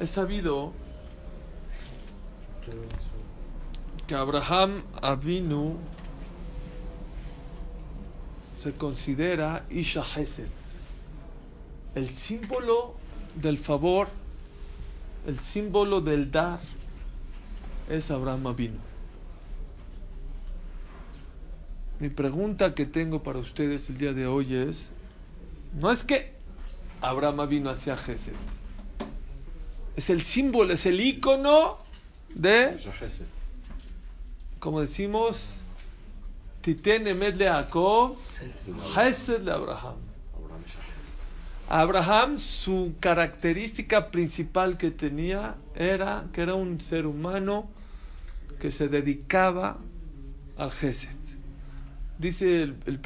Es sabido que Abraham Avinu se considera Isha Hesed, el símbolo del favor, el símbolo del dar, es Abraham Avinu. Mi pregunta que tengo para ustedes el día de hoy es, no es que Abraham vino hacia Gesed, es el símbolo, es el icono de, como decimos, Titen Emet de Jacob, Gesed de Abraham. Abraham, su característica principal que tenía era que era un ser humano que se dedicaba al Gesed. Dice el, el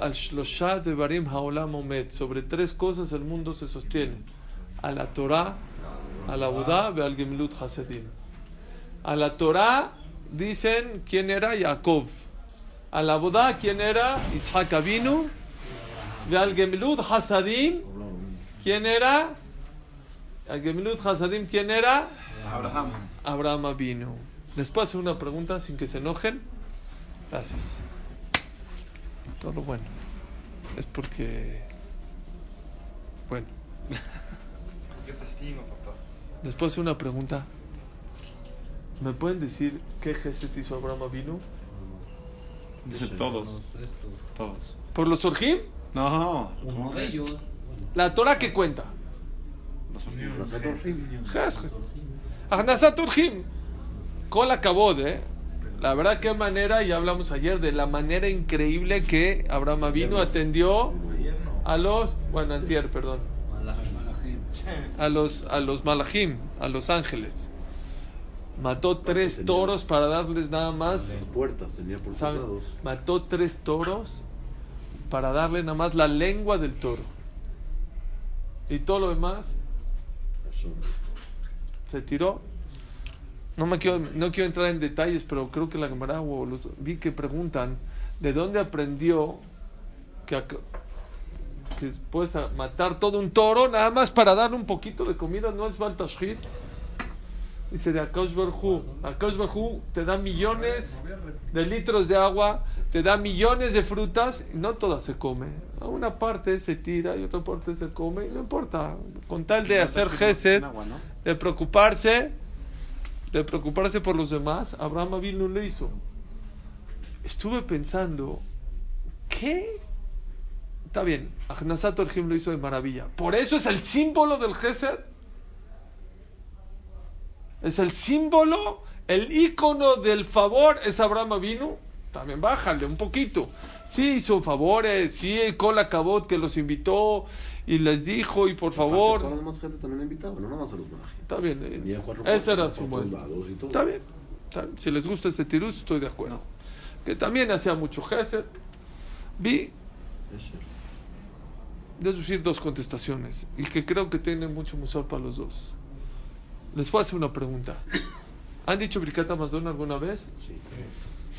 al Shlosha de Barim Haolam Omed, sobre tres cosas el mundo se sostiene: a la Torah, a la Budá al Gemilut Hasedim. A la Torah dicen quién era Jacob. A la Budá quién era Isaac Avinu. Y al Gemilut Hasadim quién era al Gemilut Hasadim quién era Abraham. Abraham Avinu. ¿Les puedo hacer una pregunta sin que se enojen? Gracias. Todo lo bueno. Es porque. Bueno. Qué testigo, papá. ¿Les puedo hacer una pregunta? ¿Me pueden decir qué geset hizo Abraham Avinu? Todos. Todos. ¿Por los Orjim? No. Uno de ellos. La Torah que cuenta. Gesed. Ahnasat Orjim. Kol Akabod, ¿eh? La verdad, qué manera, ya hablamos ayer de la manera increíble que Abraham Avinu atendió a los, bueno, antier, perdón, a los, a los a los ángeles. Mató tres toros para darles nada más, Las puertas, tenía por. Mató tres toros para darle nada más la lengua del toro. Y todo lo demás se tiró. No me quiero, no quiero entrar en detalles, pero creo que la Gemara o los vi que preguntan de dónde aprendió que, que puedes matar todo un toro nada más para darle un poquito de comida, no es Baltashit. Dice de Akash Barhu. Akash Barhu te da millones de litros de agua, te da millones de frutas y no todas se come. A una parte se tira y otra parte se come y no importa. Con tal de hacer gesed, ¿no? de preocuparse, de preocuparse por los demás, Abraham Avinu lo hizo. Estuve pensando, ¿qué? Está bien, Ahnasat Orjim lo hizo de maravilla. Por eso es el símbolo del Gesed. Es el símbolo, el icono del favor es Abraham Avinu. También bájale un poquito. Sí hizo favores, sí, Cola Cabot que los invitó y les dijo, y por Toda favor. la demás gente también invitaba, no nada más a los. Está bien. eh, Ese era su todo. Está bien. Si les gusta este tirus, estoy de acuerdo. Que también hacía mucho gesed. Vi Es cierto. Deducir dos contestaciones y que creo que tienen mucho musor para los dos. Les puedo hacer una pregunta. ¿Han dicho Birkat Amazon alguna vez? Sí.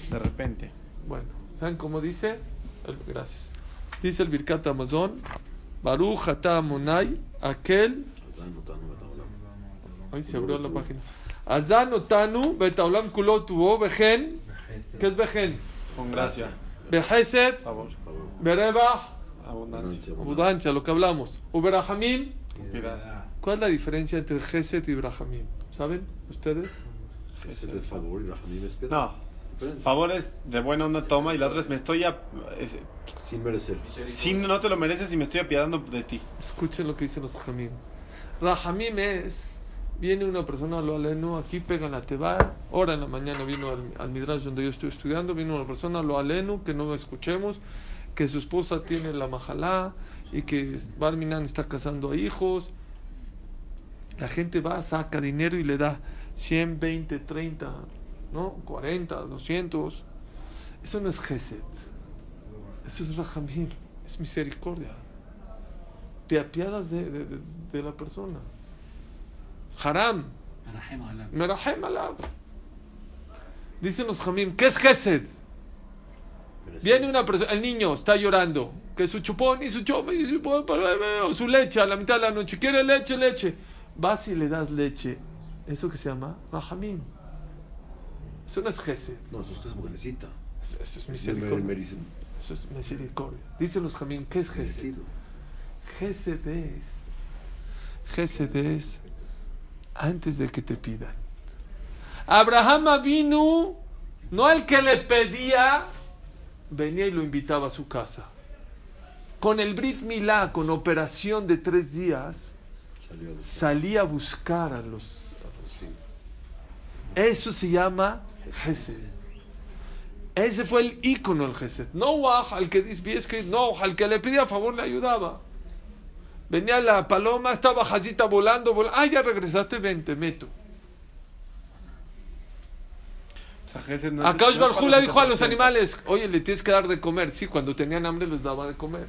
De repente. Bueno, ¿saben cómo dice? El- gracias. Dice el Birkat Amazon, Baruch Monai, aquel. Ahí se abrió la página. Azan otanu betaolam kulo tuvo bejen. ¿Qué es bejen? Con gracia. Behesed, Favor. Abundancia. abundancia, lo que hablamos. Uberahamim. ¿Cuál es la diferencia entre Gesed y Brahamim? ¿Saben ustedes? Ese es favor y Rahamim es piedad. No. Favor es de buena onda toma y la otra es me estoy a... es- Sin merecer. si no te lo mereces y me estoy apiadando de ti. Escuchen lo que dicen los Rahamim. Rahamim es, viene una persona, lo aleno, aquí pega la teba, hora en la mañana vino al, al Midrash donde yo estoy estudiando, vino una persona, lo aleno, que no escuchemos, que su esposa tiene la majalá y que Barminan está casando a hijos. La gente va, saca dinero y le da 100, 20, 30, ¿no? 40, 200. Eso no es Gesed. Eso es Rahamim, es misericordia te apiadas de, de- de- de la persona. Haram, merahem alav. Dicen los jamim, ¿qué es Gesed? Viene una persona, el niño está llorando, que su chupón y su chupón y su, chupón, o su leche a la mitad de la noche, quiere leche, leche. vas y le das leche, eso que se llama Rahamim. Eso no es Gesed, No, eso es necesita. eso, eso es misericordia. Eso es misericordia. Dicen los Jamim, ¿qué es merecido. Gesed es, Gesed es antes de que te pidan. Abraham vino, no al que le pedía, venía y lo invitaba a su casa. Con el Brit Milá, con operación de tres días, salía a buscar a los... a los- Eso se llama Gesed. Ese fue el ícono del Gesed. No al que dice, no, al que le pedía favor le ayudaba. Venía la paloma, estaba jazita volando, volando. Ah, ya regresaste, ven, te meto. O sea, Gesed no Barjú cuando le dijo a los animales, oye, le tienes que dar de comer. Sí, cuando tenían hambre les daba de comer.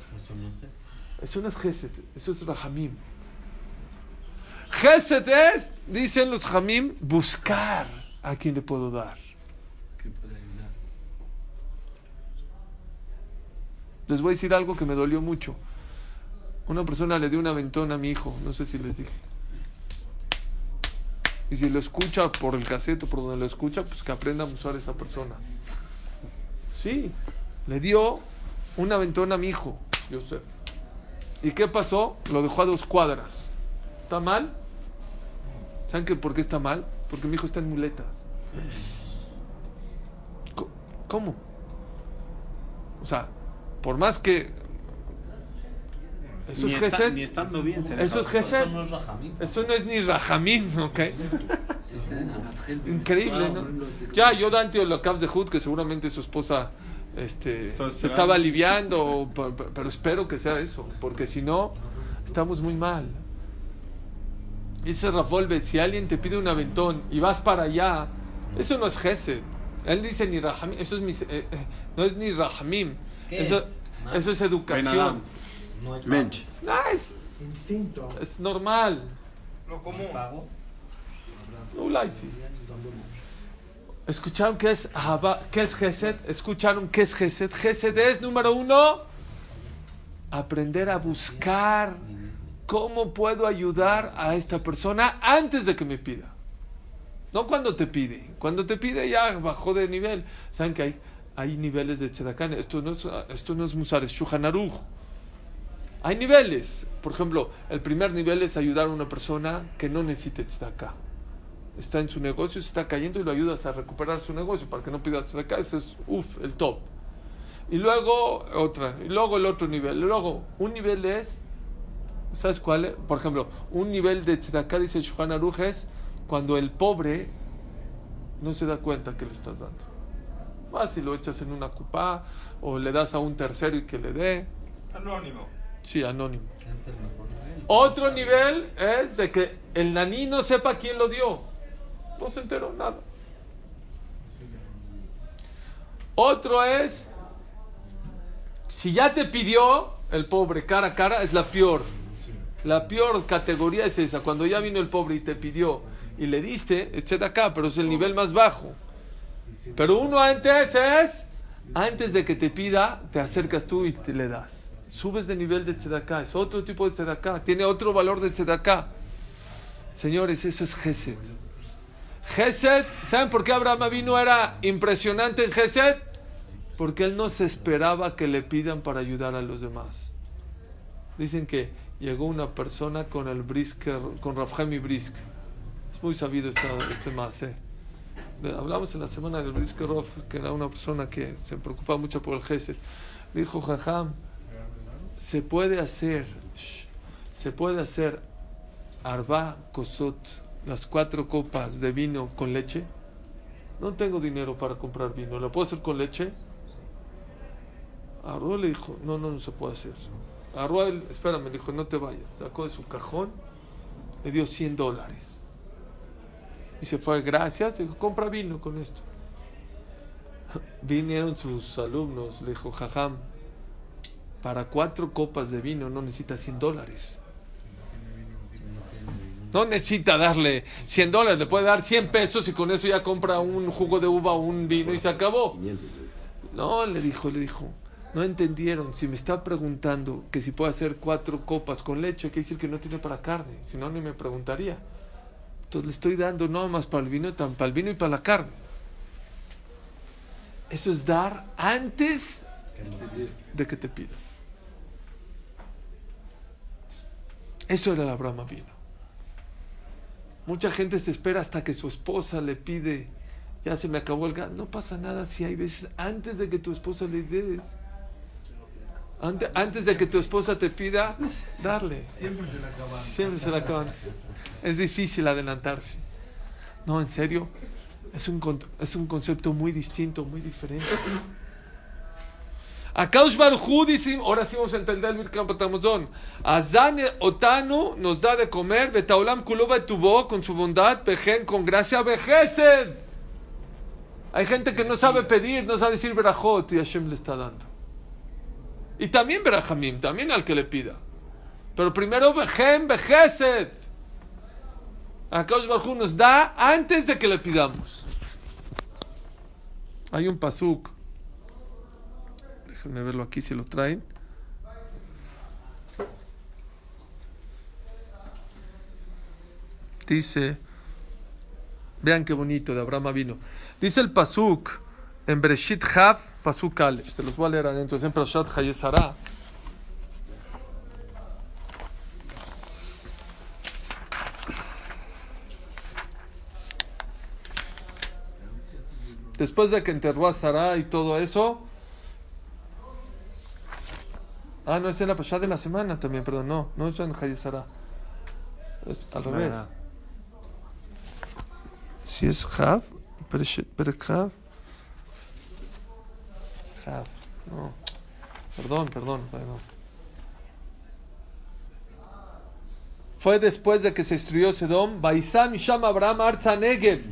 Eso no es Gesed. Eso es Rahamim. Gesed es, dicen los Jamim, buscar a quien le puedo dar. ¿Qué puede ayudar? Les voy a decir algo que me dolió mucho. Una persona le dio un aventón a mi hijo, no sé si les dije. Y si lo escucha por el cassette o por donde lo escucha, pues que aprenda a usar esa persona. Sí, le dio un aventón a mi hijo, Joseph. ¿Y qué pasó? Lo dejó a dos cuadras. ¿Está mal? ¿Saben que por qué está mal? Porque mi hijo está en muletas. ¿Cómo? O sea, por más que... Eso Ni es está- Gesed. Ni estando bien se Eso es. Gesed. Eso no es Rahamim. Eso no es ni Rajamín, ¿ok? Increíble, ¿no? Ya, yo Dante o la Caps de Hood, que seguramente su esposa este, Estaba se estaba aliviando, pero espero que sea eso, porque si no, estamos muy mal. Dice Rafolve, si alguien te pide un aventón y vas para allá, eso no es Gesed. Él dice ni Rahamim, eso es mis- eh, eh, no es ni Rahamim. ¿Qué Eso es? eso es educación. No es Mensch. No, es, Instinto. es normal. Lo común. pago. Ulay, sí. ¿Escucharon qué es, Ahava- qué es Gesed? ¿Escucharon qué es Gesed? Gesed es, número uno, aprender a buscar cómo puedo ayudar a esta persona antes de que me pida. No cuando te pide. Cuando te pide ya bajó de nivel. ¿Saben que hay, hay niveles de tzedakah? Esto no es, esto no es musar, es Shulchan Aruch. Hay niveles. Por ejemplo, el primer nivel es ayudar a una persona que no necesite tzedakah está en su negocio, está cayendo y lo ayudas a recuperar su negocio para que no pida acá. Ese es, uff, el top. Y luego otra, y luego el otro nivel. Luego, un nivel es, ¿sabes cuál? Por ejemplo, un nivel de tzedakah, dice Shulchan Aruch, es cuando el pobre no se da cuenta que le estás dando. Vas y lo echas en una cupa o le das a un tercero y que le dé. Anónimo. Sí, anónimo. Es el mejor nivel. Otro nivel es de que el naní no sepa quién lo dio. No se enteró nada. Otro es, si ya te pidió el pobre cara a cara, es la peor. La peor categoría es esa, cuando ya vino el pobre y te pidió y le diste, etcétera acá, pero es el nivel más bajo. Pero uno antes es, antes de que te pida, te acercas tú y te le das. Subes de nivel de tzedakah, es otro tipo de tzedakah, tiene otro valor de tzedakah. Señores, eso es Gesed. Gesed, ¿saben por qué Abraham vino era impresionante en Gesed? Porque él no se esperaba que le pidan para ayudar a los demás. Dicen que llegó una persona con el brisker, con Rafhemi Brisk. Es muy sabido esta, este más. ¿eh? Hablamos en la semana del Brisker Rof, que era una persona que se preocupaba mucho por el Gesed. Dijo, Jajam, se puede hacer, se puede hacer arba kosot, las cuatro copas de vino con leche. No tengo dinero para comprar vino, ¿lo puedo hacer con leche? Arroa le dijo, no, no, no se puede hacer. Arroa, espérame, le dijo, no te vayas. Sacó de su cajón, le dio 100 dólares. Y se fue, gracias, dijo, compra vino con esto. Vinieron sus alumnos, le dijo, jajam, para cuatro copas de vino no necesita 100 dólares. No necesita darle 100 dólares, le puede dar 100 pesos y con eso ya compra un jugo de uva o un vino y se acabó. 500. No, le dijo, le dijo, No entendieron. Si me está preguntando que si puedo hacer cuatro copas con leche, quiere decir que no tiene para carne. Si no, ni me preguntaría. Entonces le estoy dando no más para el vino, tan para el vino y para la carne. Eso es dar antes de que te pida. Eso era la brama vino. Mucha gente se espera hasta que su esposa le pide, ya se me acabó el gas. No pasa nada si hay veces antes de que tu esposa le des. Ante- antes de que tu esposa te pida, darle. Siempre se la acaban. Siempre se la acaba antes. Es difícil adelantarse. No, en serio. Es un, es un concepto muy distinto, muy diferente. Akaush Baruj dice, ahora sí vamos a entender el Birkat Batamazón. Azan Otanu nos da de comer, Betaulam Kuloba tuvo con su bondad, Bejen con gracia, Bejesed. Hay gente que no sabe pedir, no sabe decir Berajot y Hashem le está dando. Y también Berajamim, también al que le pida. Pero primero Bejen, Bejesed. Akaush Baruj Hu nos da antes de que le pidamos. Hay un pasuk. Déjenme verlo aquí si lo traen. Dice, vean qué bonito de Abraham vino. Dice el pasuk en Bereshit Hav, pasuk Aleph. Se los voy a leer adentro. Es en Hayesara. Después de que enterró a Sarah y todo eso. Ah, no, es en la pasada de la semana también, perdón. No, no es en Hayesara. Es al revés. Si es Hav, Bereshit- Perek Hav. Hav, no. Perdón, perdón, perdón. Fue después de que se destruyó Sedom. Baisam y Sham Abraham Arza Negev.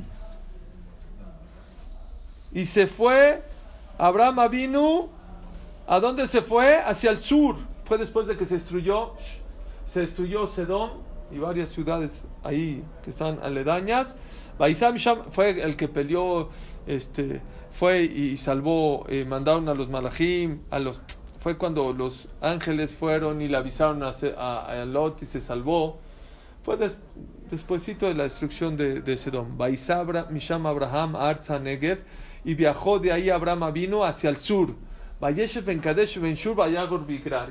Y se fue, Abraham Avinu, ¿a dónde se fue? Hacia el sur. Fue después de que se destruyó, se destruyó Sedom y varias ciudades ahí que están aledañas. Baisam Sham fue el que peleó, este, fue y salvó, eh, mandaron a los malachim, a los, fue cuando los ángeles fueron y le avisaron a, a- a Lot y se salvó. Fue des, despuesito de la destrucción de, de Sedom. Baisabra Misham Abraham Arza Negev y viajó de ahí Abraham vino hacia el sur.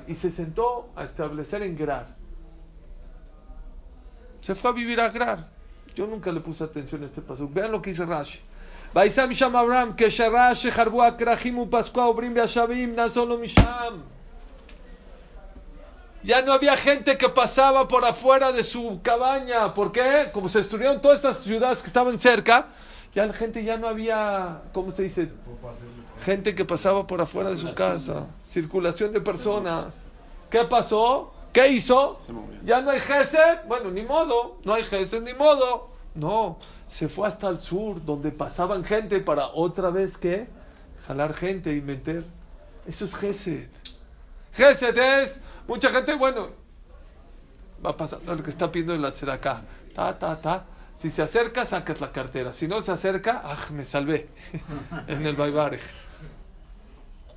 Y se sentó a establecer en Gerar. Se fue a vivir a Gerar. Yo nunca le puse atención a este paso. Vean lo que dice Rashi. Ya no había gente que pasaba por afuera de su cabaña. ¿Por qué? Como se destruyeron todas esas ciudades que estaban cerca, ya la gente ya no había, ¿cómo se dice? Gente que pasaba por afuera de su casa. Circulación de personas. ¿Qué pasó? ¿Qué hizo? Ya no hay Gesed. Bueno, ni modo. No hay Gesed, ni modo. No, se fue hasta el sur, donde pasaban gente para otra vez que jalar gente y meter. Eso es Gesed. Gesed es, mucha gente, bueno, va pasando el que está pidiendo el acá. Ta, ta, ta. Si se acerca, sacas la cartera. Si no se acerca, ¡ah, me salvé! en el Baibare.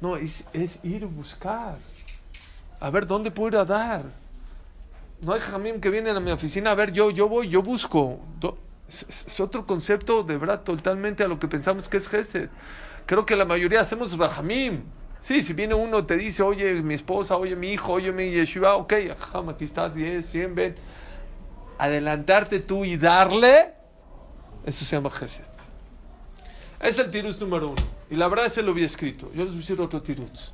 No, es, es ir a buscar. A ver, ¿dónde puedo ir a dar? No hay jamín que vienen a mi oficina. A ver, yo, yo voy, yo busco. Es, es- otro concepto de verdad totalmente a lo que pensamos que es Gesed. Creo que la mayoría hacemos Rahamim. Sí, si viene uno te dice, oye, mi esposa, oye, mi hijo, oye, mi yeshiva, ok, aquí está, 10, 100, ven. Adelantarte tú y darle, eso se llama Gesed. Es el tiruz número uno. Y la verdad se lo había escrito. Yo les voy a decir otro tiruz.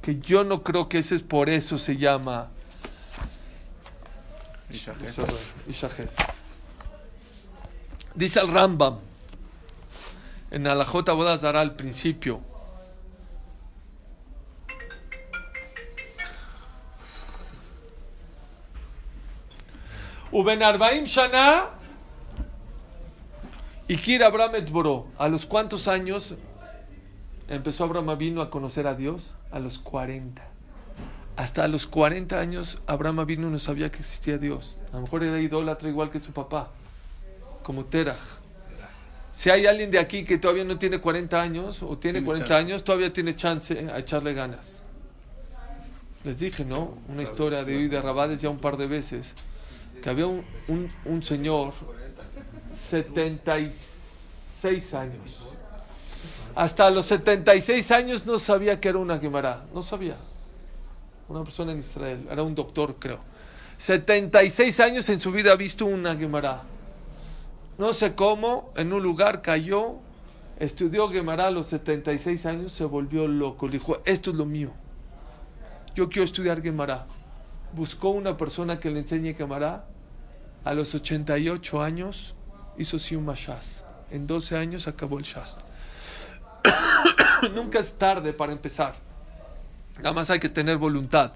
Que yo no creo que ese es por eso se llama Isha Gesed. Dice el Rambam en Alajot Abodazara al principio. Uben Arbaim Shana Ikir Abraham et Boró. ¿A los cuántos años empezó Abraham vino a conocer a Dios? A los 40. Hasta a los 40 años Abraham vino no sabía que existía Dios. A lo mejor era idólatra igual que su papá, como Terach. Si hay alguien de aquí que todavía no tiene 40 años o tiene Tiene 40 chance. años, todavía tiene chance a echarle ganas. Les dije, ¿no? Una historia de hoy de Rabades ya un par de veces. Que había un, un, un señor, 76 años. Hasta los 76 años no sabía que era una Gemara. No sabía. Una persona en Israel. Era un doctor, creo. 76 años en su vida ha visto una Gemara. No sé cómo, en un lugar cayó, estudió Gemara a los 76 años, se volvió loco. Le dijo, esto es lo mío. Yo quiero estudiar Gemara. Buscó una persona que le enseñe Gemara. A los 88 años hizo Siuma Shas. En 12 años acabó el Shas. Nunca es tarde para empezar. Nada más hay que tener voluntad.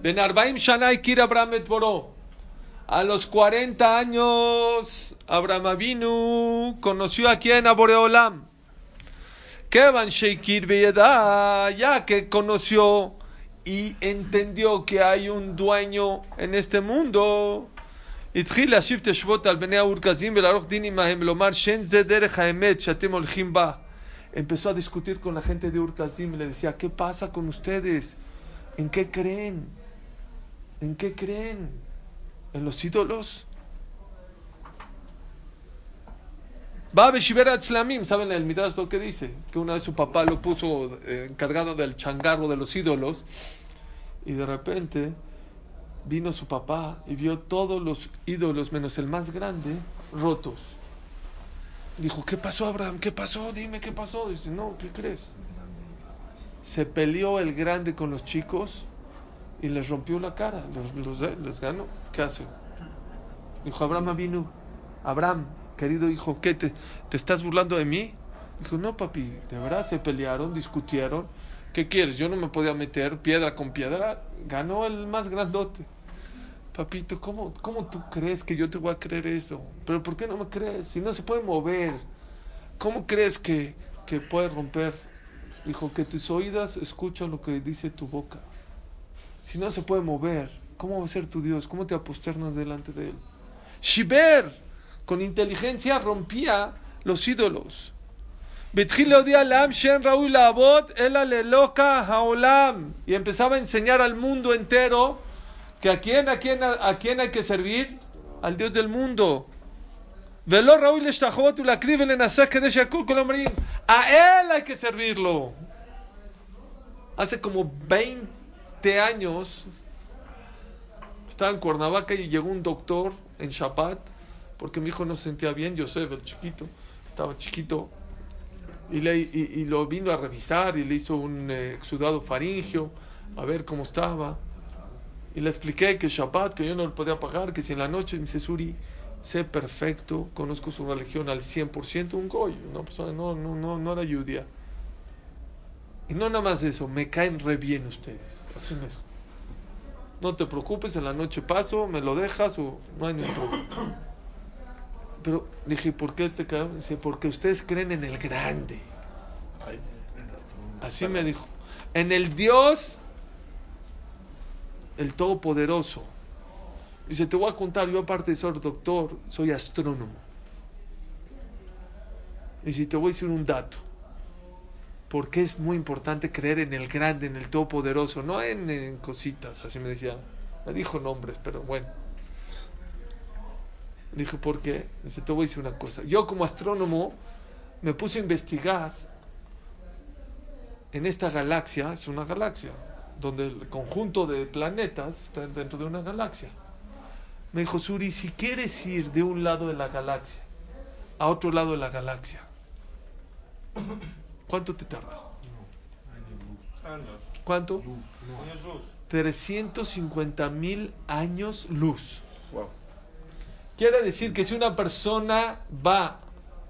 Ben Arbaim Shanai Kir Abraham Boró. A los 40 años, Abraham Avinu conoció a quien a Boreolam. Kevan Sheikir ya que conoció y entendió que hay un dueño en este mundo. התחיל להשיב תשובות על בני האורגזים ולערוך דין עמהם ולומר שאין זה דרך האמת שאתם הולכים בה. Empezó a discutir con la gente de Urkazim y le decía, ¿qué pasa con ustedes? ¿En qué creen? ¿En qué creen? ¿En los ídolos? Va a Beshiver Atzlamim, ¿saben el Midrash lo que dice? Que una vez su papá lo puso eh, encargado del changarro de los ídolos y de repente vino su papá y vio todos los ídolos menos el más grande rotos. Dijo, ¿qué pasó Abraham? ¿Qué pasó? Dime qué pasó. Dice, no, ¿qué crees? Se peleó el grande con los chicos y les rompió la cara, los, los- les ganó. ¿Qué hace? Dijo Abraham vino, Abraham, querido hijo, ¿qué te, te estás burlando de mí? Dijo, no papi, de verdad se pelearon, discutieron. ¿Qué quieres? Yo no me podía meter piedra con piedra. Ganó el más grandote papito, ¿cómo, ¿cómo tú crees que yo te voy a creer eso? Pero ¿por qué no me crees? Si no se puede mover, ¿cómo crees que, que puede romper? Dijo, que tus oídas escuchan lo que dice tu boca. Si no se puede mover, ¿cómo va a ser tu Dios? ¿Cómo te aposternas delante de Él? Shiber, con inteligencia rompía los ídolos. Y empezaba a enseñar al mundo entero que a quién, a quién, a, quién hay que servir? Al Dios del mundo. Velo Raúl Estajot, la criben en de A él hay que servirlo. Hace como 20 años estaba en Cuernavaca y llegó un doctor en Shabbat porque mi hijo no se sentía bien, Joseph, el chiquito, estaba chiquito. Y, le, y, y lo vino a revisar y le hizo un eh, exudado faringio, a ver cómo estaba. Y le expliqué que Shabbat, que yo no lo podía pagar, que si en la noche, me dice Suri, sé perfecto, conozco su religión al 100%, un goy, una persona no, no, no, no era judía. Y no nada más eso, me caen re bien ustedes. Así me dijo. No te preocupes, en la noche paso, me lo dejas o no hay ningún problema. Pero dije, ¿por qué te caen? Dice, porque ustedes creen en el grande. Así me dijo. En el Dios, el Todopoderoso. Dice, te voy a contar, yo aparte de ser doctor, soy astrónomo. Y si te voy a decir un dato. Porque es muy importante creer en el grande, en el Todopoderoso, no en, en cositas, así me decía. Me dijo nombres, pero bueno. Dije, ¿por qué? Dice, te voy a decir una cosa. Yo como astrónomo me puse a investigar en esta galaxia, es una galaxia, donde el conjunto de planetas está dentro de una galaxia. Me dijo, Suri, si quieres ir de un lado de la galaxia a otro lado de la galaxia, ¿cuánto te tardas? Años. ¿Cuánto? Años luz. 350 mil años luz. Quiere decir que si una persona va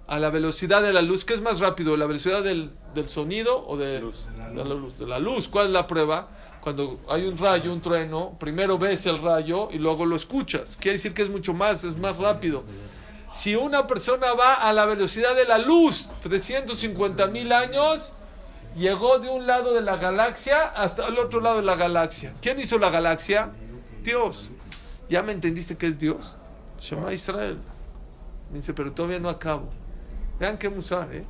a la velocidad de la luz, ¿qué es más rápido? ¿La velocidad del, del sonido o de, Luz. de la luz? De la luz. ¿Cuál es la prueba? Cuando hay un rayo, un trueno, primero ves el rayo y luego lo escuchas. Quiere decir que es mucho más, es más rápido. Si una persona va a la velocidad de la luz, 350 mil años, llegó de un lado de la galaxia hasta el otro lado de la galaxia. ¿Quién hizo la galaxia? Dios. ¿Ya me entendiste que es Dios? Shema Israel. Me dice, pero todavía no acabo. Vean qué musar, ¿eh?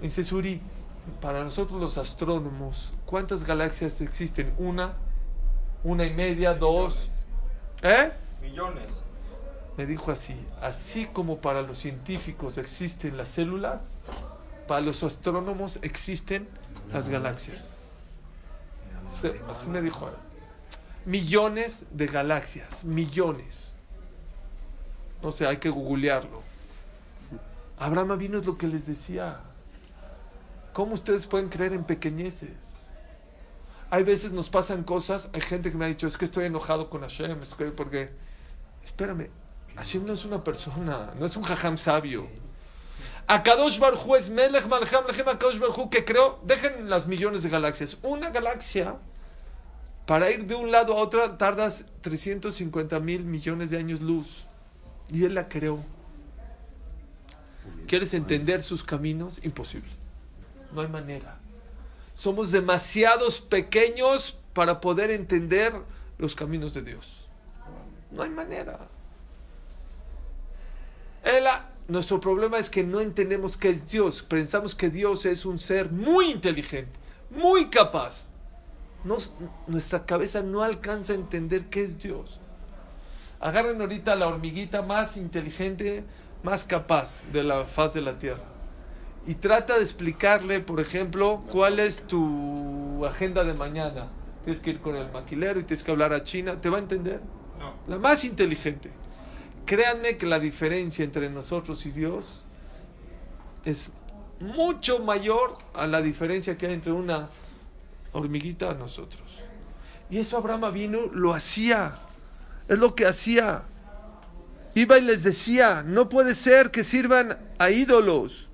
Dice Suri, para nosotros los astrónomos, ¿cuántas galaxias existen? ¿Una? ¿Una y media? ¿Dos? ¿Eh? Millones. Me dijo así, así como para los científicos existen las células, para los astrónomos existen las galaxias. Se- así me dijo. Millones de galaxias, millones. No sé, hay que googlearlo. Abraham vino es lo que les decía. ¿Cómo ustedes pueden creer en pequeñeces? Hay veces nos pasan cosas, hay gente que me ha dicho, es que estoy enojado con Hashem, porque, espérame, Hashem no es una persona, no es un jajam sabio. Akadosh Barhu es Melech Malcham Lechem Akadosh Barhu que creó, dejen las millones de galaxias, una galaxia para ir de un lado a otro tardas 350 mil millones de años luz. Y él la creó. ¿Quieres entender sus caminos? Imposible. No hay manera. Somos demasiados pequeños para poder entender los caminos de Dios. No hay manera. Él ha- nuestro problema es que no entendemos qué es Dios. Pensamos que Dios es un ser muy inteligente, muy capaz. Nos- nuestra cabeza no alcanza a entender qué es Dios. Agarren ahorita la hormiguita más inteligente, más capaz de la faz de la Tierra. Y trata de explicarle, por ejemplo, cuál es tu agenda de mañana. Tienes que ir con el maquilero y tienes que hablar a China. ¿Te va a entender? No. La más inteligente. Créanme que la diferencia entre nosotros y Dios es mucho mayor a la diferencia que hay entre una hormiguita a nosotros. Y eso Abraham vino, lo hacía. Es lo que hacía. Iba y les decía, no puede ser que sirvan a ídolos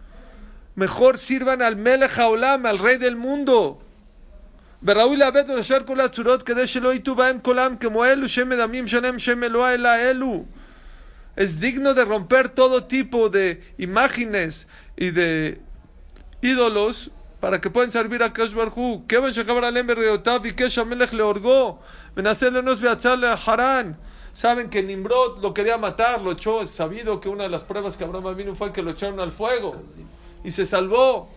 Mejor sirvan al Melech Haolam, al rey del mundo. וראוי לאבד ולשאר כל הצורות כדי שלא יטו בהם קולם כמו אלו שמדמים שלם שם אלוה אלא אלו. Es digno de romper todo tipo de imágenes y de ídolos para que puedan servir a Kash Barhu. כיוון שחבר עליהם בראיותיו ביקש המלך להורגו מנסה לאנוס ויצא לחרן. Saben que Nimrod lo quería matar, lo echó, es sabido que una de las pruebas que Abraham vino fue que lo echaron al fuego y se salvó.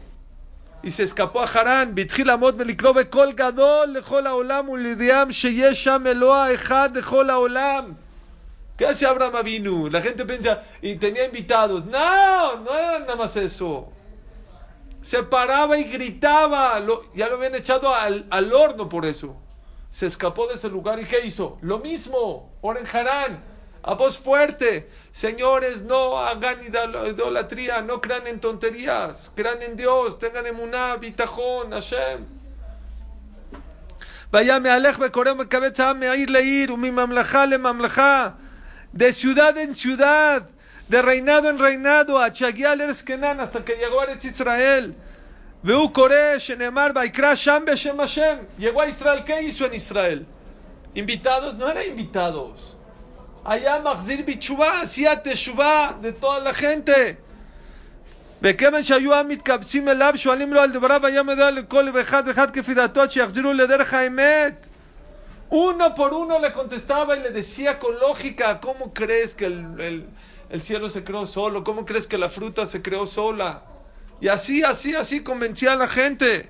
y se escapó a Harán. והתחיל לעמוד ולקרוא בקול גדול לכל העולם ולידיעם שיש שם אלוה אחד לכל העולם. ¿Qué hace Abraham Avinu? La gente piensa, y tenía invitados. No, no era nada más eso. Se paraba y gritaba. Lo- ya lo habían echado al, al horno por eso. Se escapó de ese lugar y ¿qué hizo? Lo mismo. Ahora en Harán. a voz fuerte. Señores, no hagan idolatría, no crean en tonterías, crean en Dios, tengan emuná, bitajón, Hashem. Vayame alej me cabeza a ir leir, umi mamlaja le mamlaja, de ciudad en ciudad, de reinado en reinado, a Chagial hasta que llegó a Israel. Veu Kore, Shenemar, Baikra, Sham, Beshem Hashem. Llegó a Israel, ¿qué hizo en Israel? Invitados, no eran invitados. Allá מחזיר בתשובה, hacía תשובה de toda la gente. וכיוון שהיו העם מתקבצים אליו, שואלים לו על דבריו, היה מדע לכל ואחד ואחד כפי דעתו, עד שיחזירו לדרך האמת. Uno por uno le contestaba y le decía con lógica, ¿cómo crees que el, el- el cielo se creó solo? ¿Cómo crees que la fruta se creó sola? Y así, así, así convencía a la gente.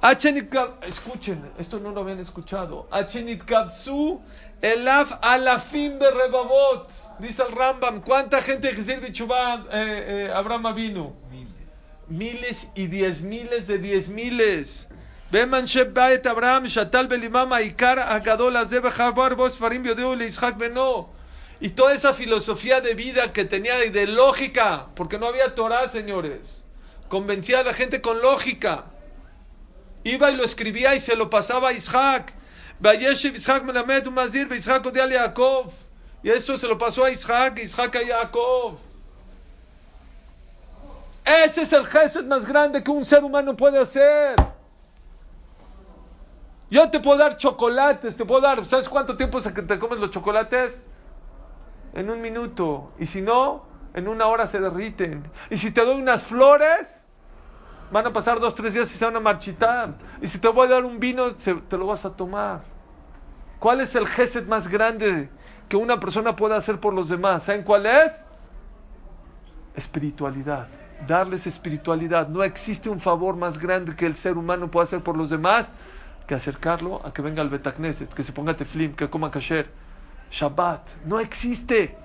Achenit- Escuchen, esto no lo habían escuchado. Achenitkabsu Elaf alafim berrebabot. Dice el Rambam. ¿Cuánta gente Jesús Bichubá eh, eh, Abraham vino? Miles. Y diez miles de diez miles. Beman Shebbaet Abraham, Shatal Agadol, Azeb, Bos, Farim, Yodeu, Leishak, Beno. Y toda esa filosofía de vida que tenía y de lógica, porque no había Torah, señores. Convencía a la gente con lógica. Iba y lo escribía y se lo pasaba a Ishak. Vayeshev Isaac Melamed Umazir, Isaac a Y eso se lo pasó a Isaac, Isaac a Jacob. Ese es el gesed más grande que un ser humano puede hacer. Yo te puedo dar chocolates, te puedo dar, ¿sabes cuánto tiempo se que te comes los chocolates? En un minuto. Y si no, en una hora se derriten. Y si te doy unas flores, van a pasar dos, tres días y se van a marchitar. Y si te voy a dar un vino, se- te lo vas a tomar. ¿Cuál es el gesed más grande que una persona puede hacer por los demás? ¿Saben cuál es? espiritualidad. Darles espiritualidad. No existe un favor más grande que el ser humano pueda hacer por los demás que acercarlo a que venga al Betacneset, que se ponga teflim, que coma kasher. Shabbat. No existe.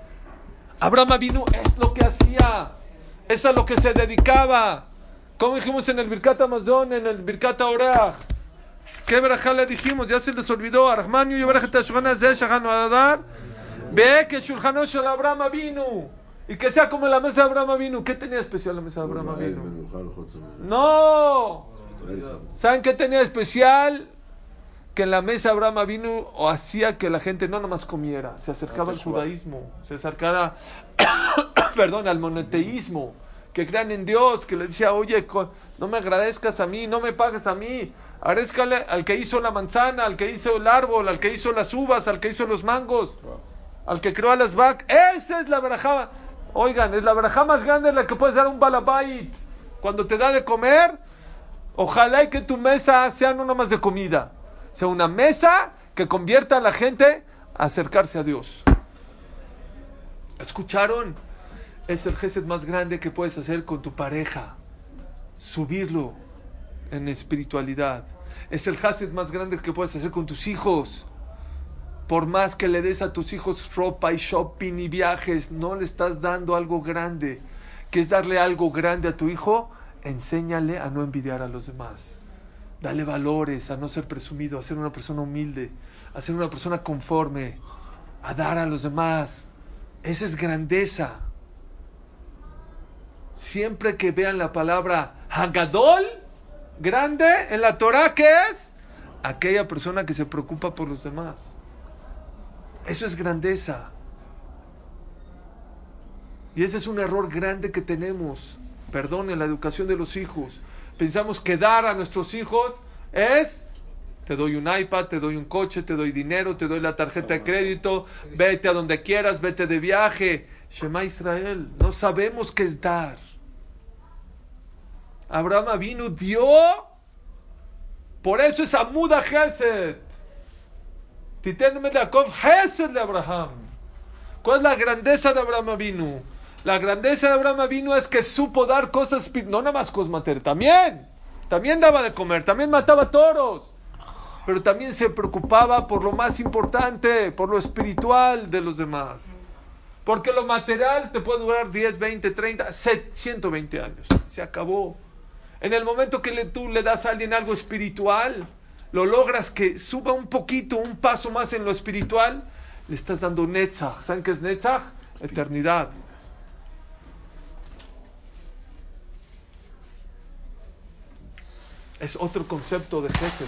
Abraham vino es lo que hacía. Es a lo que se dedicaba. Como dijimos en el Birkat Amazon, en el Birkat Orach. ¿Qué verajá le dijimos? Ya se les olvidó. Arahmanu y verajá Tashugana Zeh Shahanu Adar. Ve que Shulchanot Shel Abraham vino. Y que sea como la mesa de Abraham vino. ¿Qué tenía especial la mesa de Abraham vino? No. ¿Saben qué tenía especial? Que en la mesa Abraham vino o hacía que la gente no nomás comiera, se acercaba al judaísmo, se acercara, perdón, al monoteísmo, que crean en Dios, que le decía, oye, no me agradezcas a mí, no me pagues a mí, agradezcale al que hizo la manzana, al que hizo el árbol, al que hizo las uvas, al que hizo los mangos, al que creó a las vacas. Esa es la barajá. Oigan, es la barajá más grande la que puedes dar un balabait. Cuando te da de comer, Ojalá y que tu mesa sea no nomás de comida, sea una mesa que convierta a la gente a acercarse a Dios. ¿Escucharon? Es el gesed más grande que puedes hacer con tu pareja. Subirlo en espiritualidad. Es el gesed más grande que puedes hacer con tus hijos. Por más que le des a tus hijos ropa y shopping y viajes, no le estás dando algo grande. ¿Qué es darle algo grande a tu hijo? Enséñale a no envidiar a los demás. Dale valores, a no ser presumido, a ser una persona humilde, a ser una persona conforme, a dar a los demás. Esa es grandeza. Siempre que vean la palabra Hagadol, grande, en la Torah, ¿qué es? Aquella persona que se preocupa por los demás. Eso es grandeza. Y ese es un error grande que tenemos. Perdón, en la educación de los hijos. Pensamos que dar a nuestros hijos es, te doy un iPad, te doy un coche, te doy dinero, te doy la tarjeta de crédito, vete a donde quieras, vete de viaje. Shema Israel, no sabemos qué es dar. Abraham vino, dio. Por eso es Amuda Gesed. Titen Medakov Gesed de Abraham. ¿Cuál es la grandeza de Abraham vino? La grandeza de Abraham vino es que supo dar cosas, no nada más cosas materiales, también, también daba de comer, también mataba toros, pero también se preocupaba por lo más importante, por lo espiritual de los demás. Porque lo material te puede durar 10, 20, 30, 120 años. Se acabó. En el momento que le- tú le das a alguien algo espiritual, lo logras que suba un poquito, un paso más en lo espiritual, le estás dando Netzach. ¿Saben qué es Netzach? Eternidad. Es otro concepto de Gesed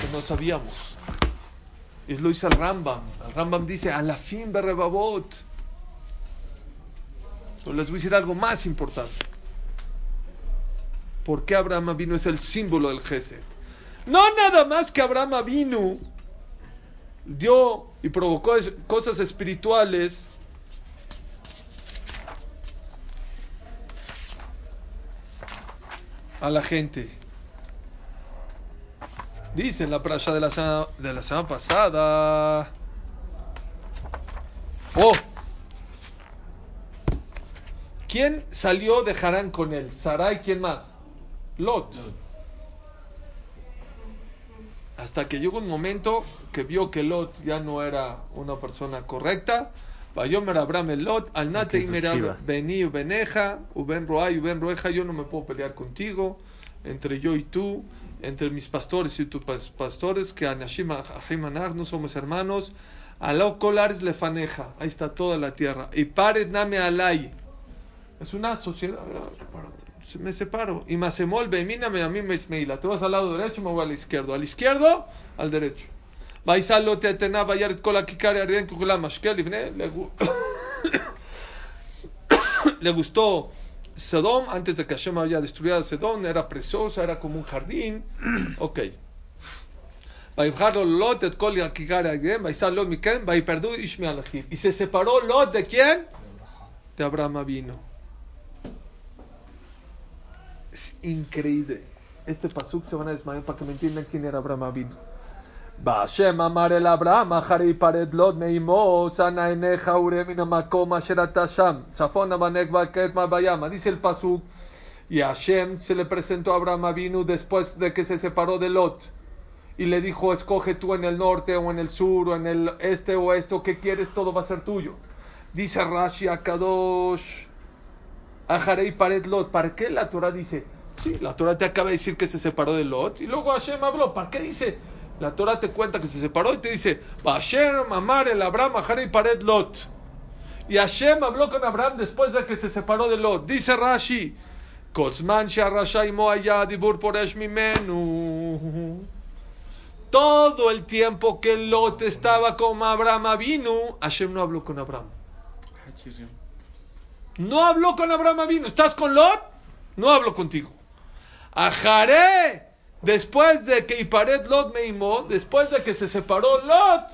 que no sabíamos. Y lo dice el Rambam. El Rambam dice, a la fin berrebabot. Pero les voy a decir algo más importante. ¿Por qué Abraham vino es el símbolo del Gesed? No nada más que Abraham vino, dio y provocó cosas espirituales. a la gente. Dice en la playa de la, de la semana pasada. Oh. ¿Quién salió de Harán con él? Sarai, ¿quién más? Lot. Hasta que llegó un momento que vio que Lot ya no era una persona correcta. Vayomer Abraham el Lot, al nate chivas. Bení Ubeneja, Uben Roay, Uben Roeja, yo no me puedo pelear contigo, entre yo y tú, entre mis pastores y tus pas- pastores, que Anashim Ahim Anach, no somos hermanos. Alao Colares Lefaneja, ahí está toda la tierra. Y Pared Name Alay, es una sociedad. Sepárate. Me separo. Y Masemol, Bemíname, a mí me ismeila. Te vas al lado derecho, me voy al izquierdo. Al izquierdo, al derecho. Vaisalote etena, vayaret kola kikari arden kukula. Le gustó Sodom antes de que Hashem había destruido Sodom. Era preciosa, era como un jardín. Ok. Y se separó Lot de quién? De Abraham vino. Es increíble. Este pasuk se van a desmayar para que me entiendan quién era Abraham Avinu. Vashem amar el Abraham, achari pared lot meimo, sana eneja uremina makoma sheratasham, chafon abanek baket mabayama. Dice el pasuk, y Hashem se le presentó a Abraham Avinu después de que se separó de Lot. Y le dijo, escoge tú en el norte o en el sur o en el este o esto, que quieres, todo va a ser tuyo. Dice Rashi Akadosh, Ajarei Pared Lot. ¿Para qué la Torah dice? Sí, la Torah te acaba de decir que se separó de Lot. Y luego Hashem habló. ¿Para qué dice? La Torah te cuenta que se separó y te dice, Hashem amar el Abraham Ajarei Pared Lot. Y Hashem habló con Abraham después de que se separó de Lot. Dice Rashi, Kotzman Dibur Poresh Mimenu. Todo el tiempo que Lot estaba con Abraham vino, Hashem no habló con Abraham. No habló con Abraham vino. ¿Estás con Lot? No hablo contigo. Ajaré, después de que Lot me imó, después de que se separó Lot,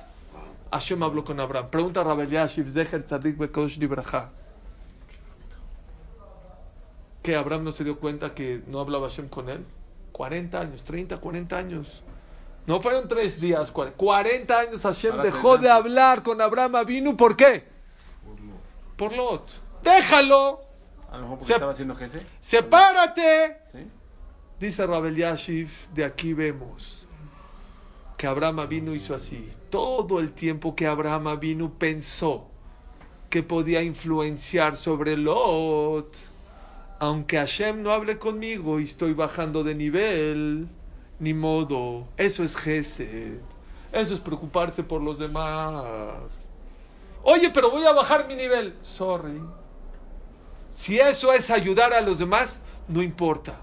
Hashem habló con Abraham. Pregunta Rabel Yashiv Zecher Tzadik Bekosh Libraja. Que Abraham no se dio cuenta que no hablaba Hashem con él. 40 años, 30, 40 años. No fueron tres días, 40 años Hashem dejó de hablar con Abraham Avinu. ¿Por qué? Por Lot. Déjalo. A lo mejor porque Se- estaba haciendo GC. Sepárate. ¿Sí? Dice Rabel Yashiv, de aquí vemos que Abraham vino hizo así. Todo el tiempo que Abraham vino pensó que podía influenciar sobre Lot. Aunque Hashem no hable conmigo y estoy bajando de nivel, ni modo. Eso es Gesed. Eso es preocuparse por los demás. Oye, pero voy a bajar mi nivel. Sorry. Si eso es ayudar a los demás, no importa.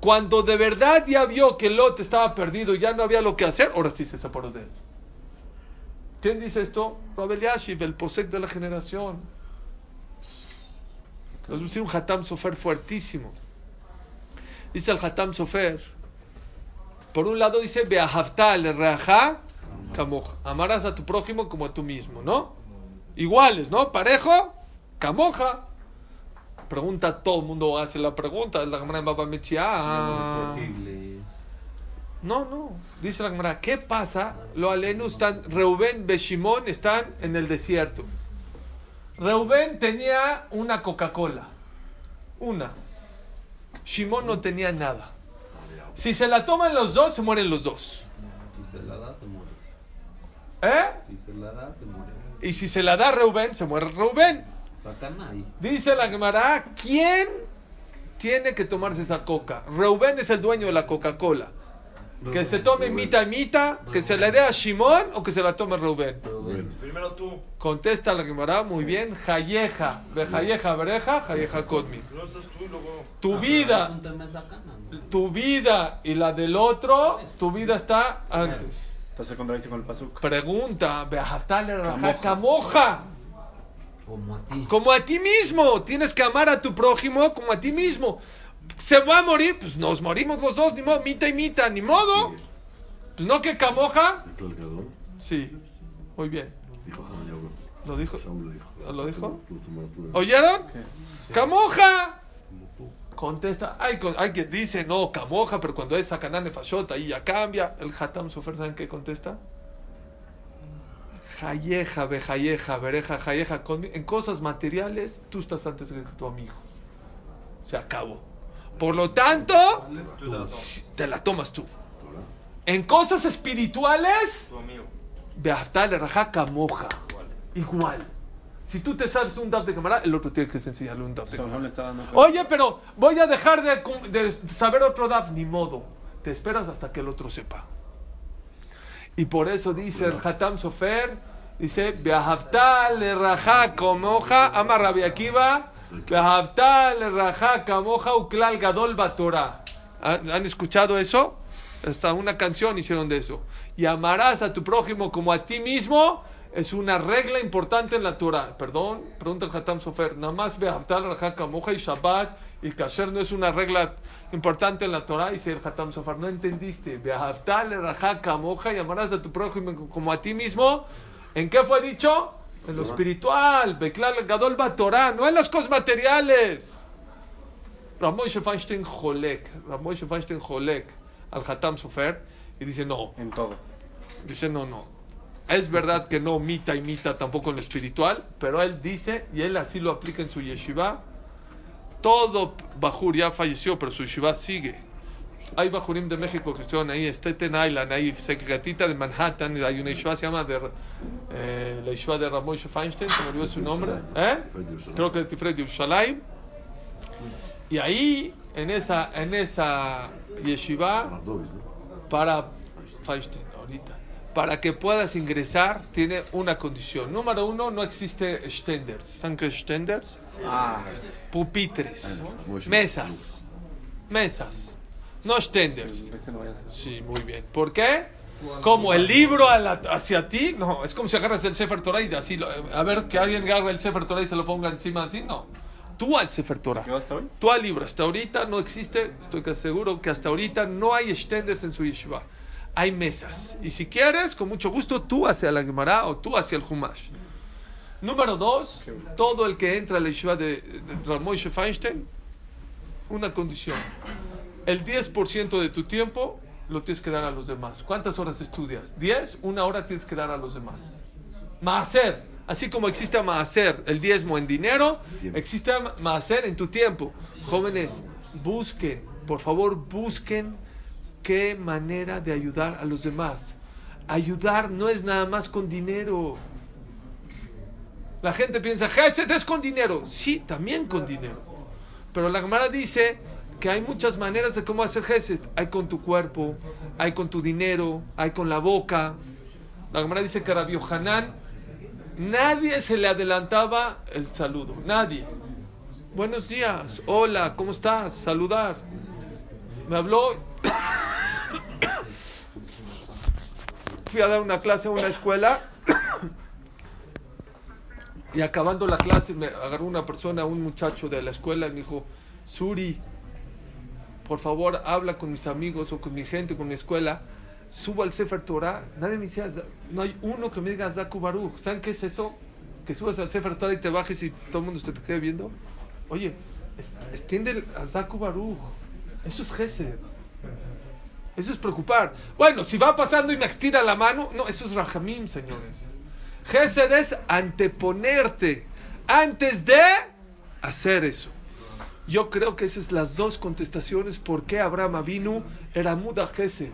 Cuando de verdad ya vio que Lot estaba perdido y ya no había lo que hacer, ahora sí se separó de él. ¿Quién dice esto? Rabel Yashiv, el posec de la generación. Nos un Hatam Sofer fuertísimo. Dice el Hatam Sofer. Por un lado dice, Beahavta le reajá kamoja. Amarás a tu prójimo como a tú mismo, ¿no? Iguales, ¿no? Parejo, camoja. Pregunta, todo el mundo hace la pregunta. La Gemara en Baba Mechiá. Posible. No, no. Dice la Gemara, ¿qué pasa? Lo alenu están, Reubén, Beshimón están en el desierto. Reubén tenía una Coca-Cola. Una. Shimón no tenía nada. Si se la toman los dos, se mueren los dos. Si se la da, se muere. ¿Eh? Si se la da, se muere. Y si se la da Reubén, se muere Reubén. Dice la Gemara, ¿quién tiene que tomarse esa coca? Reubén es el dueño de la Coca-Cola. Que se tome mitad y mitad, que se le dé a Shimón o que se la tome Reubén. Bueno, Primero tú. Contesta la Gemara muy bien, Jayeja, Bejayeja, Bereja, Jayeja Kodmi. Tu vida, sacana, ¿no? tu vida y la del otro, tu vida está antes. Entonces se contradice con el pasuk. Pregunta, Beajaftale Raja Camoja. Como a ti. Como a ti mismo. Tienes que amar a tu prójimo como a ti mismo. Se va a morir, pues nos morimos los dos, ni modo, mita y mita, ni modo. Pues no que camoja. Sí, muy bien. ¿Lo dijo? Lo dijo. ¿Oyeron? ¡Camoja! Como tú. Contesta, hay, hay que dice, no, camoja, pero cuando es sacanane fashota, ahí ya cambia. El hatam sofer, ¿saben qué contesta? Jayeja, bejayeja, bereja, jayeja. En cosas materiales, tú estás antes que tu amigo. Se acabó. Por lo tanto, te la tomas. tú. En cosas espirituales, beaftale raja camoja. Igual. Si tú te sabes un daf de cámara, el otro tiene que enseñarle un daf de cámara. Oye, pero voy a dejar de, de saber otro DAF, ni modo. Te esperas hasta que el otro sepa. Y por eso dice el Hatam Sofer, dice, Beahavta le raja comoja, ama Rabbi Akiva, Beahavta le raja camoja uklal gadol batora. ¿Han escuchado eso? Hasta una canción hicieron de eso. Y amarás a tu prójimo como a ti mismo. Es una regla importante en la Torah. Perdón, pregunta el Hatam Sofer. Nada más Beahavta le raja camoja y Shabbat y Kasher no es una regla importante en la Torah. Dice el Hatam Sofer, no entendiste. Camoja y amarás a tu prójimo como a ti mismo. ¿En qué fue dicho? En lo espiritual. Beklal gadol Torah, no en las cosas materiales. Ramoshe Feinstein Jolek, Ramoshe Feinstein Jolek al Hatam Sofer y dice no, en todo. Dice, no, no. Es verdad que no mita imita tampoco en lo espiritual, pero él dice, y él así lo aplica en su yeshiva, todo Bajur ya falleció, pero su yeshiva sigue. Hay Bajurim de México que estuvieron ahí, Staten Island, ahí Secretita de Manhattan, hay una yeshiva, se llama de, eh, la yeshiva de Ramón Feinstein, se me olvidó su nombre, ¿eh? creo que es Tiferet de Yerushalayim. Y ahí, en esa, en esa yeshiva, para Feinstein, ahorita. Para que puedas ingresar, tiene una condición. Número uno, no existe stenders. ¿Saben qué stenders? Ah, Pupitres, Moshe. mesas, mesas, no stenders. Sí, muy bien. ¿Por qué? Como el libro a la- hacia ti, no, es como si agarras el Sefer Torah y así, lo- a ver que alguien agarre el Sefer Torah y se lo ponga encima así, no. Tú al Sefer Torah. Tú al libro, hasta ahorita no existe, estoy seguro que hasta ahorita no hay stenders en su yeshiva. Hay mesas. Y si quieres, con mucho gusto, tú hacia la Gemara o tú hacia el Humash. Número dos, todo el que entra a la yeshiva de, de Ramoshe Feinstein, una condición. El 10% de tu tiempo lo tienes que dar a los demás. ¿Cuántas horas estudias? ¿10? Una hora tienes que dar a los demás. Maaser. Así como existe Maaser, el diezmo en dinero, existe Maaser en tu tiempo. Jóvenes, busquen, por favor, busquen qué manera de ayudar a los demás. Ayudar no es nada más con dinero. La gente piensa, Gesed es con dinero. Sí, también con dinero. Pero la Gemara dice que hay muchas maneras de cómo hacer Gesed. Hay con tu cuerpo, hay con tu dinero, hay con la boca. La Gemara dice que Rabbi Hanan nadie se le adelantaba el saludo. Nadie. Buenos días. Hola, ¿cómo estás? Saludar. Me habló. Fui a dar una clase a una escuela. Y acabando la clase me agarró una persona, un muchacho de la escuela y me dijo, Suri, por favor habla con mis amigos o con mi gente, con mi escuela, subo al Sefer Torah. Nadie me dice, no hay uno que me diga Azdaku Baruch. ¿Saben qué es eso? Que subas al Sefer Torah y te bajes y todo el mundo se te quede viendo. Oye, extiende el Azdaku Baruch. Eso es Gesed. Eso es preocupar. Bueno, si va pasando y me estira la mano, no, eso es Rahamim, señores. Gesed es anteponerte antes de hacer eso. Yo creo que esas son las dos contestaciones por qué Abraham Avinu era Muda Gesed.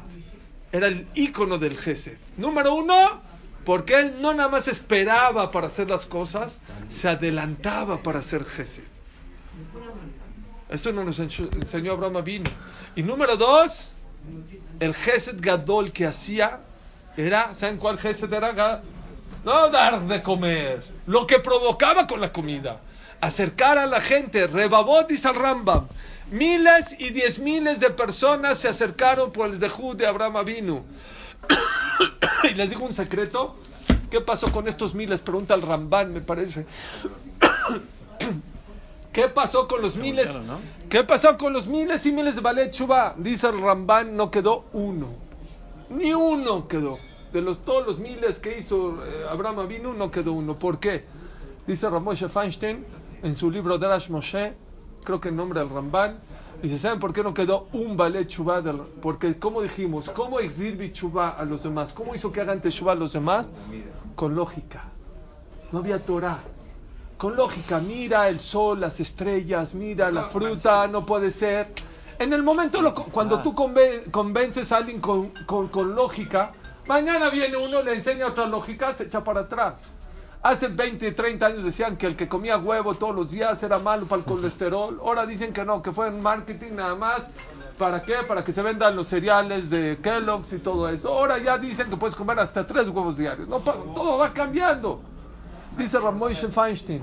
Era el ícono del Gesed. Número uno, porque él no nada más esperaba para hacer las cosas, se adelantaba para hacer Gesed. Eso no nos enseñó Abraham Avinu. Y número dos, el Gesed Gadol que hacía era, ¿saben cuál Gesed era? No dar de comer, lo que provocaba con la comida. Acercar a la gente, rebabot al Rambam. Miles y diez miles de personas se acercaron por el Zehud de Abraham Avinu. y les digo un secreto. ¿Qué pasó con estos miles? Pregunta el Ramban, me parece. ¿Qué pasó con los miles? ¿Qué pasó con los miles y miles de Balet Chuba? Dice el Ramban, no quedó uno. Ni uno quedó. De los, todos los miles que hizo eh, Abraham Avinu, no quedó uno. ¿Por qué? Dice Ramoshe Feinstein en su libro Darash Moshe, creo que en nombre del Ramban, dice, ¿saben por qué no quedó un Balet Chuba? Del, porque, como dijimos, ¿cómo exhibir Chuba a los demás? ¿Cómo hizo que hagan Teshuvah a los demás? Con lógica. No había Torah con lógica, mira el sol, las estrellas, mira la fruta, no puede ser. En el momento, lo- cuando tú conven- convences a alguien con, con- con lógica, mañana viene uno, le enseña otra lógica, se echa para atrás. Hace 20, 30 años decían que el que comía huevo todos los días era malo para el colesterol. Ahora dicen que no, que fue en marketing nada más. ¿Para qué? Para que se vendan los cereales de Kellogg's y todo eso. Ahora ya dicen que puedes comer hasta tres huevos diarios. No, todo va cambiando. Dice Ramón Feinstein,